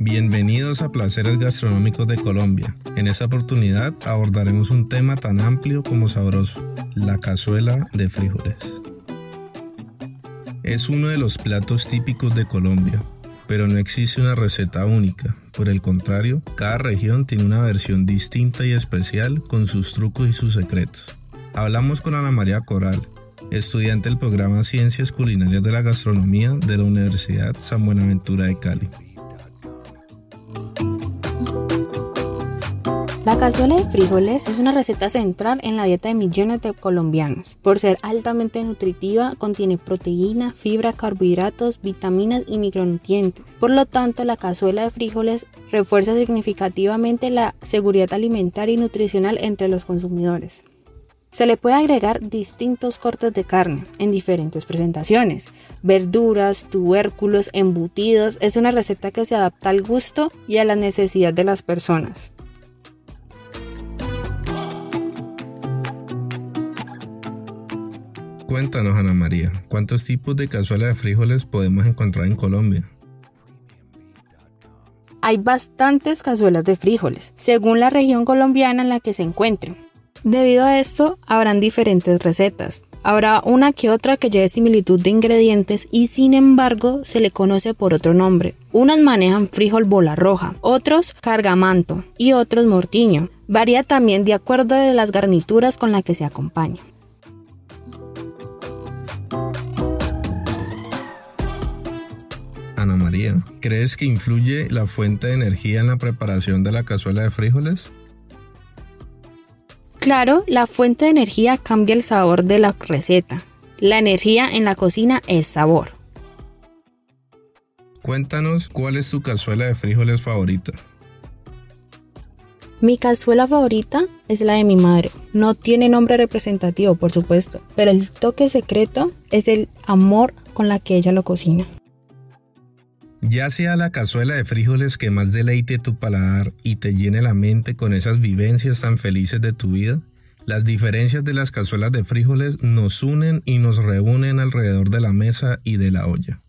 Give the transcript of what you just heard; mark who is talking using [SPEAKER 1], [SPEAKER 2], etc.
[SPEAKER 1] Bienvenidos a Placeres Gastronómicos de Colombia. En esta oportunidad abordaremos un tema tan amplio como sabroso, la cazuela de frijoles. Es uno de los platos típicos de Colombia, pero no existe una receta única. Por el contrario, cada región tiene una versión distinta y especial con sus trucos y sus secretos. Hablamos con Ana María Coral, estudiante del programa Ciencias Culinarias de la Gastronomía de la Universidad San Buenaventura de Cali.
[SPEAKER 2] La cazuela de frijoles es una receta central en la dieta de millones de colombianos. Por ser altamente nutritiva, contiene proteína, fibra, carbohidratos, vitaminas y micronutrientes. Por lo tanto, la cazuela de frijoles refuerza significativamente la seguridad alimentaria y nutricional entre los consumidores. Se le puede agregar distintos cortes de carne en diferentes presentaciones, verduras, tubérculos, embutidos. Es una receta que se adapta al gusto y a la necesidad de las personas.
[SPEAKER 1] Cuéntanos, Ana María, ¿cuántos tipos de cazuela de frijoles podemos encontrar en Colombia?
[SPEAKER 2] Hay bastantes cazuelas de frijoles, según la región colombiana en la que se encuentren. Debido a esto, habrán diferentes recetas. Habrá una que otra que lleve similitud de ingredientes y sin embargo se le conoce por otro nombre. Unos manejan frijol bola roja, otros cargamanto y otros mortiño. Varía también de acuerdo de las garnituras con la que se acompaña.
[SPEAKER 1] Ana María, ¿crees que influye la fuente de energía en la preparación de la cazuela de frijoles?
[SPEAKER 2] Claro, la fuente de energía cambia el sabor de la receta. La energía en la cocina es sabor.
[SPEAKER 1] Cuéntanos cuál es tu cazuela de frijoles favorita.
[SPEAKER 2] Mi cazuela favorita es la de mi madre. No tiene nombre representativo, por supuesto, pero el toque secreto es el amor con la que ella lo cocina.
[SPEAKER 1] Ya sea la cazuela de frijoles que más deleite tu paladar y te llene la mente con esas vivencias tan felices de tu vida, las diferencias de las cazuelas de frijoles nos unen y nos reúnen alrededor de la mesa y de la olla.